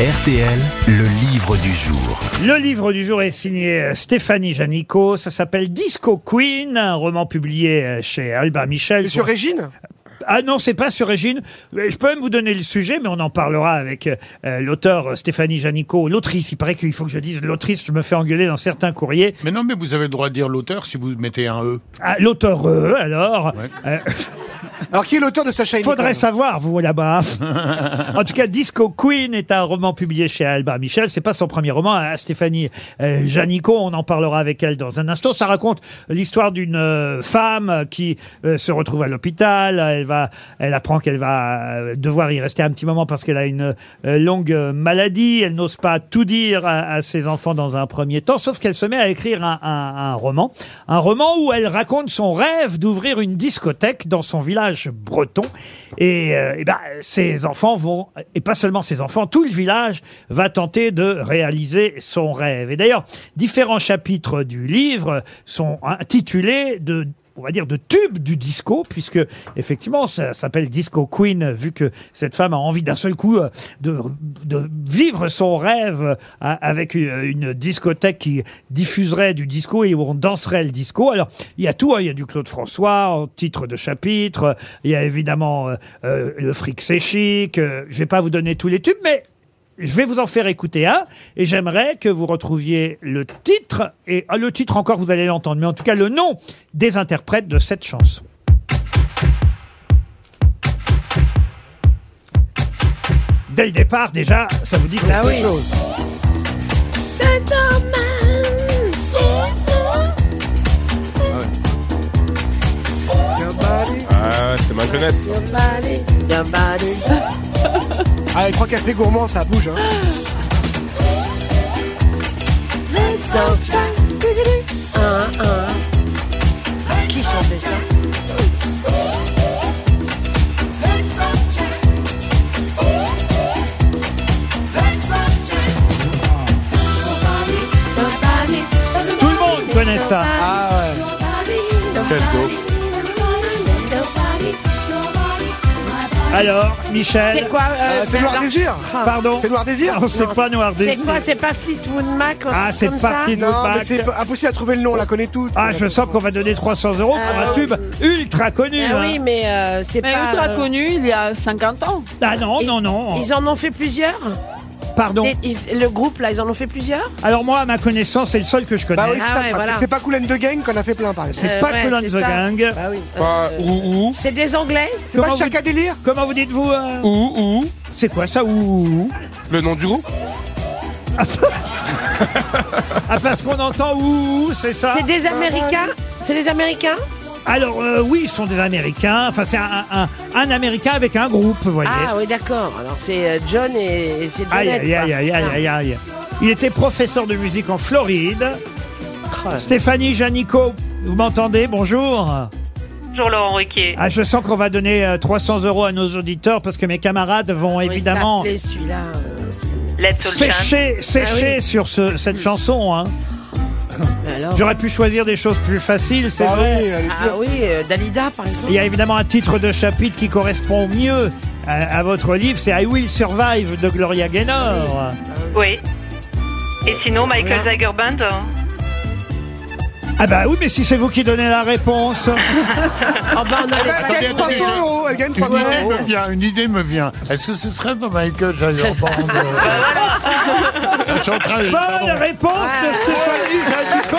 RTL, le livre du jour. Le livre du jour est signé euh, Stéphanie Janico. Ça s'appelle Disco Queen, un roman publié euh, chez Albin Michel. C'est sur Régine? Ah non, c'est pas sur Régine. Euh, Je peux même vous donner le sujet, mais on en parlera avec euh, l'auteur Stéphanie Janico, l'autrice. Il paraît qu'il faut que je dise l'autrice. Je me fais engueuler dans certains courriers. Mais non, mais vous avez le droit de dire l'auteur si vous mettez un E. Ah, l'auteur, euh, alors. Ouais. Euh, Alors, qui est l'auteur de Sacha et Faudrait savoir, vous là-bas. en tout cas, Disco Queen est un roman publié chez Albin Michel. C'est pas son premier roman. À Stéphanie euh, Janico, on en parlera avec elle dans un instant. Ça raconte l'histoire d'une euh, femme qui euh, se retrouve à l'hôpital. Elle va, elle apprend qu'elle va euh, devoir y rester un petit moment parce qu'elle a une euh, longue euh, maladie. Elle n'ose pas tout dire à, à ses enfants dans un premier temps, sauf qu'elle se met à écrire un, un- un roman, un roman où elle raconte son rêve d'ouvrir une discothèque dans son village breton. Et, euh, eh ben, ses enfants vont, et pas seulement ses enfants, tout le village va tenter de réaliser son rêve. Et d'ailleurs, différents chapitres du livre sont intitulés de on va dire de tubes du disco, puisque effectivement ça s'appelle Disco Queen, vu que cette femme a envie d'un seul coup euh, de, de vivre son rêve euh, avec une, une discothèque qui diffuserait du disco et où on danserait le disco. Alors il y a tout, hein. il y a du Claude François titre de chapitre, il y a évidemment euh, euh, le fric c'est chic. euh, je vais pas vous donner tous les tubes, mais je vais vous en faire écouter un et j'aimerais que vous retrouviez le titre et ah, le titre encore vous allez l'entendre mais en tout cas le nom des interprètes de cette chanson. Dès le départ déjà ça vous dit quelque Ah oui. chose. Ah, c'est ma jeunesse. Ah, avec trois cafés gourmands, ça bouge. Hein. Qui chantait ça? Tout le monde connaît ça. Ah ouais. Quel dos. Alors Michel, C'est quoi euh, Euh, c'est Noir Désir pardon. C'est Noir Désir Non, c'est pas Noir C'est Désir. quoi C'est pas Fleetwood Mac Ah, c'est pas Fleetwood Non, Mac. c'est impossible à trouver le nom, on la connaît toutes. Ah, je sens qu'on va donner 300 euros pour Ah, un oui. tube ultra connu. Ah hein. oui, mais euh, c'est Mais pas. ultra euh, connu il y a 50 ans. Ah non, non, non. Ils en ont fait plusieurs? Pardon. Et- ils- Le groupe là, ils en ont fait plusieurs Alors moi, à ma connaissance, c'est le seul que je connais. Bah oui, c'est Ah ça, ouais, le voilà. C'est pas Cool and the Gang qu'on a fait plein, par exemple. C'est Euh, pas ouais, Colin c'est the ça. Gang. Bah oui. Pas Euh, ou ou C'est des Anglais C'est pas Comment Chaka Délire Comment vous dites-vous euh, ou ou C'est quoi ça ouh le nom du groupe Ah parce qu'on entend ouh, c'est ça C'est des Américains C'est des Américains Alors euh, oui, ils sont des Américains. Enfin, c'est un, un, un Américain avec un groupe, vous voyez. Ah oui, d'accord. Alors c'est euh, John et, et c'est Aïe, aïe, quoi. aïe, aïe, aïe, aïe, aïe. Il était professeur de musique en Floride. Ah. Stéphanie Janico, vous m'entendez Bonjour. Bonjour Laurent Ruquier. Ah, je sens qu'on va donner euh, 300 euros à nos auditeurs parce que mes camarades vont évidemment celui-là. euh, Let's Jam. sécher, sécher Ah oui. sur ce- cette chanson. Hein. Alors J'aurais pu choisir des choses plus faciles, c'est Ah vrai. oui, elle est Ah dure. oui, euh, Dalida par exemple. Il y a évidemment un titre de chapitre qui correspond mieux à, à votre livre, c'est I Will Survive de Gloria Gaynor. Oui. Et sinon, Michael Zager Band hein. Ah bah oui, mais si c'est vous qui donnez la réponse. Oh bah on avait Elle pas gagne attendez, 300 attendez. euros, elle gagne Une 300 idée euros. me vient, une idée me vient. Est-ce que ce serait pas Michael Jagger Band euh, Je suis en train de- Bonne pardon. réponse de Stéphanie Janico.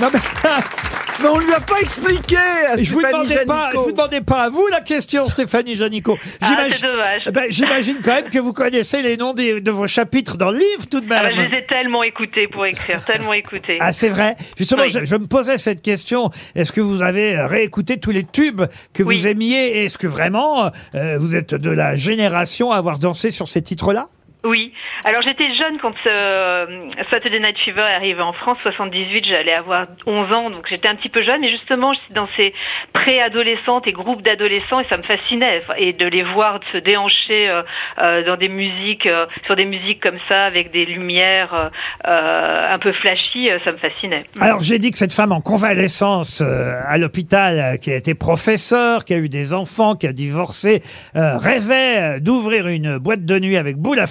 Non, mais, Mais on lui a pas expliqué je vous Stéphanie demandais pas, je vous demandais pas à vous la question, Stéphanie Janico. Ah, J'imagine- c'est dommage. Ben, J'imagine quand même que vous connaissez les noms des- de vos chapitres dans le livre tout de Ah bah, même. je les ai tellement écoutés pour écrire, tellement écoutés. Ah, c'est vrai. Justement, Oui. je, je me posais cette question. Est-ce que vous avez réécouté tous les tubes que Oui. vous aimiez et est-ce que vraiment euh, vous êtes de la génération à avoir dansé sur ces titres-là? Oui. Alors j'étais jeune quand euh, Saturday Night Fever est arrivé en France, 78, j'allais avoir 11 ans, donc j'étais un petit peu jeune. Et justement, j'étais dans ces préadolescentes et groupes d'adolescents, et ça me fascinait. Et de les voir se déhancher euh, euh, dans des musiques, euh, sur des musiques comme ça, avec des lumières euh, un peu flashy, ça me fascinait. Alors j'ai dit que cette femme en convalescence à l'hôpital, qui a été professeur, qui a eu des enfants, qui a divorcé, rêvait d'ouvrir une boîte de nuit avec boule à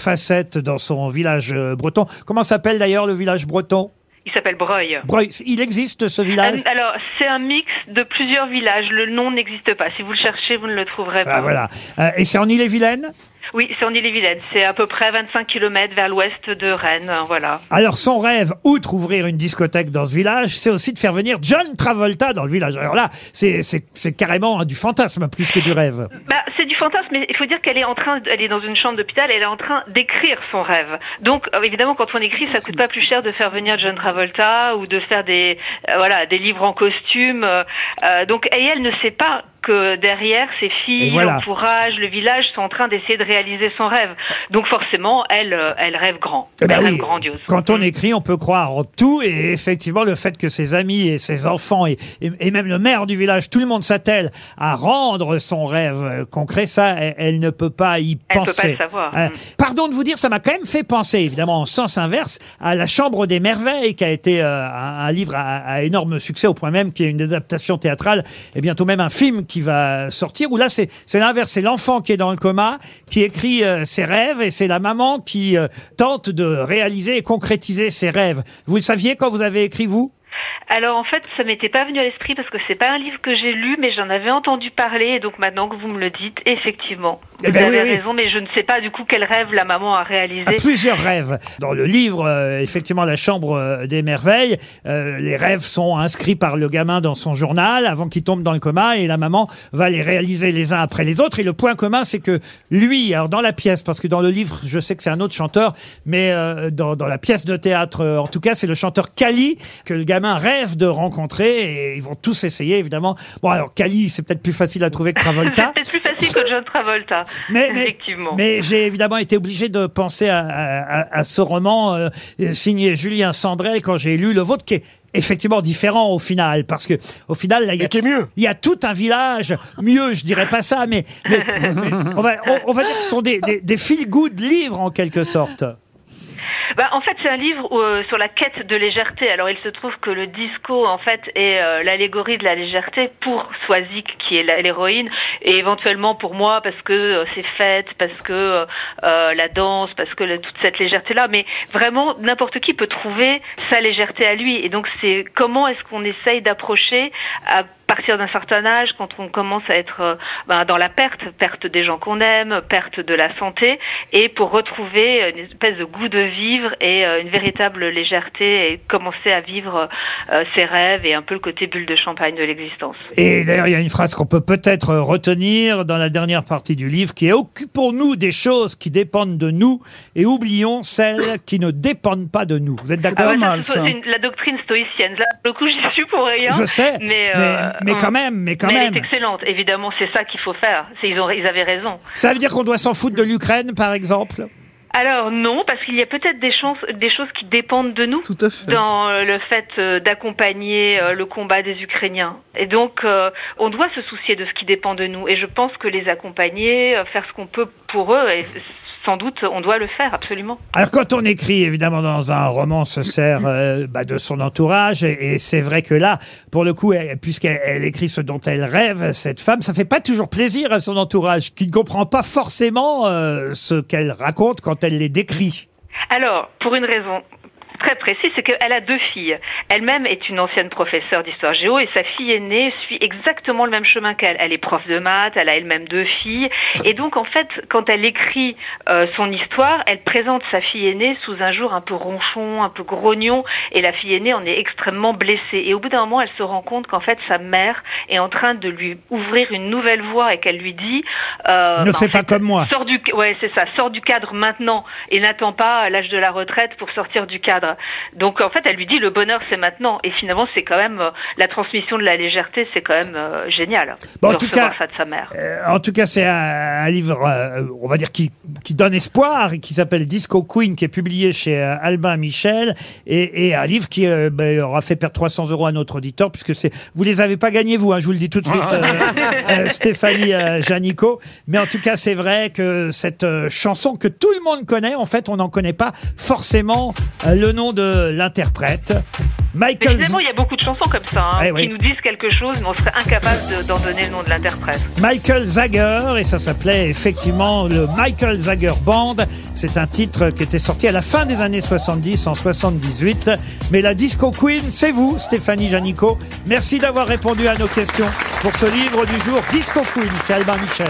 dans son village euh, breton. Comment s'appelle d'ailleurs le village breton? Il s'appelle Breuil. Breuil. Il existe ce village? Euh, Alors, c'est un mix de plusieurs villages. Le nom n'existe pas. Si vous le cherchez, vous ne le trouverez pas. Ah, voilà. Euh, et c'est en Ille-et-Vilaine? Oui, c'est en Ille-et-Vilaine. C'est à peu près 25 km vers l'ouest de Rennes. hein, Voilà. Alors son rêve, outre ouvrir une discothèque dans ce village, c'est aussi de faire venir John Travolta dans le village. Alors là, c'est c'est- c'est carrément hein, du fantasme plus que du rêve. Bah, fantasme, mais il faut dire qu'elle est en train, elle est dans une chambre d'hôpital, elle est en train d'écrire son rêve. Donc, euh, évidemment, quand on écrit, ça coûte pas plus cher de faire venir John Travolta ou de faire des, euh, voilà, des livres en costume. euh, euh, donc, et elle ne sait pas que derrière, ses filles, voilà. l'entourage, le village sont en train d'essayer de réaliser son rêve. Donc, forcément, elle, euh, elle rêve grand. Eh ben elle oui, rêve grandiose. Quand on écrit, on peut croire en tout. Et effectivement, le fait que ses amis et ses enfants et, et- et même le maire du village, tout le monde s'attelle à rendre son rêve euh, concret, ça, elle, elle ne peut pas y Elle peut penser. pas le savoir. Euh, Mm. Pardon de vous dire, ça m'a quand même fait penser, évidemment, en sens inverse, à La Chambre des Merveilles, qui a été euh, un, un livre à, à énorme succès, au point même qu'il y a une adaptation théâtrale et bientôt même un film qui va sortir, où là, c'est c'est l'inverse. C'est l'enfant qui est dans le coma, qui écrit euh, ses rêves, et c'est la maman qui euh, tente de réaliser et concrétiser ses rêves. Vous le saviez quand vous avez écrit, vous? Alors en fait, ça m'était pas venu à l'esprit parce que c'est pas un livre que j'ai lu, mais j'en avais entendu parler. Et donc maintenant que vous me le dites, effectivement, Eh vous ben avez oui, oui. raison, mais je ne sais pas du coup quel rêve la maman a réalisé. à plusieurs rêves. Dans le livre, euh, effectivement, La Chambre euh, des Merveilles, euh, les rêves sont inscrits par le gamin dans son journal avant qu'il tombe dans le coma et la maman va les réaliser les uns après les autres. Et le point commun, c'est que lui, alors dans la pièce, parce que dans le livre, je sais que c'est un autre chanteur, mais euh, dans, dans la pièce de théâtre, euh, en tout cas, c'est le chanteur Kali que le gamin rêve de rencontrer et ils vont tous essayer, évidemment. Bon, alors Kali, c'est peut-être plus facile à trouver que c'est Travolta. peut-être plus facile que John Travolta. Mais, mais, effectivement. mais j'ai évidemment été obligé de penser à, à- à- ce roman euh, signé Julien Sandrel quand j'ai lu le vôtre, qui est effectivement différent au final, parce que au final, là, il y a, Mais qui est mieux. il y a tout un village, mieux, je dirais pas ça, mais, mais- mais on, va, on- on va dire que ce sont des, des, des feel-good livres en quelque sorte. Bah, en fait, c'est un livre euh, sur la quête de légèreté. Alors, il se trouve que le disco, en fait, est euh, l'allégorie de la légèreté pour Swazik, qui est l'héroïne, et éventuellement pour moi, parce que euh, c'est fête, parce que euh, la danse, parce que toute cette légèreté-là. Mais vraiment, n'importe qui peut trouver sa légèreté à lui. Et donc, c'est comment est-ce qu'on essaye d'approcher à partir d'un certain âge, quand on commence à être euh, ben, dans la perte, perte des gens qu'on aime, perte de la santé, et pour retrouver une espèce de goût de vivre et euh, une véritable légèreté et commencer à vivre euh, ses rêves et un peu le côté bulle de champagne de l'existence. Et d'ailleurs, il y a une phrase qu'on peut peut-être retenir dans la dernière partie du livre qui est Occupons-nous des choses qui dépendent de nous et oublions celles qui ne dépendent pas de nous. Vous êtes Ah d'accord ouais, ça? une- la doctrine stoïcienne. Là, pour le coup, j'y suis pour rien. Je sais, mais, mais, euh, mais quand même, mais quand Mais même. elle est excellente, évidemment, c'est ça qu'il faut faire. C'est- Ils, ont, ils avaient raison. Ça veut dire qu'on doit s'en foutre de l'Ukraine, par exemple? Alors non, parce qu'il y a peut-être des, chances, des choses qui dépendent de nous Tout à fait. dans euh, le fait euh, d'accompagner euh, le combat des Ukrainiens. Et donc, euh, on doit se soucier de ce qui dépend de nous. Et je pense que les accompagner, euh, faire ce qu'on peut pour eux, et sans doute, on doit le faire, absolument. Alors quand on écrit, évidemment, dans un roman, on se sert euh, bah, de son entourage, et, et c'est vrai que là, pour le coup, elle- puisqu'elle elle écrit ce dont elle rêve, cette femme, ça fait pas toujours plaisir à son entourage, qui ne comprend pas forcément euh, ce qu'elle raconte quand elle les décrit. Alors, pour une raison très précise, c'est qu'elle a deux filles. Elle-même est une ancienne professeure d'histoire géo et sa fille aînée suit exactement le même chemin qu'elle. Elle est prof de maths, elle a elle-même deux filles. Et donc, en fait, quand elle écrit euh, son histoire, elle présente sa fille aînée sous un jour un peu ronchon, un peu grognon, et la fille aînée en est extrêmement blessée. Et au bout d'un moment, elle se rend compte qu'en fait, sa mère est en train de lui ouvrir une nouvelle voie et qu'elle lui dit... euh, Ne bah, fais pas fait, comme moi. Sors du ouais, c'est ça, sort du cadre maintenant et n'attend pas l'âge de la retraite pour sortir du cadre. Donc en fait, elle lui dit le bonheur c'est maintenant et finalement c'est quand même euh, la transmission de la légèreté, c'est quand même euh, génial. Bon, en tout cas- ça de sa mère. Euh, en tout cas, c'est un, livre, euh, on va dire, qui, qui donne espoir, et qui s'appelle Disco Queen, qui est publié chez euh, Albin Michel, et, et un livre qui euh, ben, aura fait perdre 300 euros à notre auditeur, puisque c'est, vous les avez pas gagnés, vous, hein, je vous le dis tout de suite, euh, euh, Stéphanie euh, Janico. Mais en tout cas, c'est vrai que cette euh, chanson que tout le monde connaît, en fait, on n'en connaît pas forcément euh, le nom de l'interprète. Mais Michael finalement, il y a beaucoup de chansons comme ça hein, Eh oui. qui nous disent quelque chose, mais on serait incapable de- d'en donner le nom de l'interprète. Michael Zager et ça s'appelait effectivement le Michael Zager Band. C'est un titre qui était sorti à la fin des années 70 en 78. Mais la disco queen, c'est vous, Stéphanie Janico. Merci d'avoir répondu à nos questions pour ce livre du jour Disco Queen chez Albin Michel.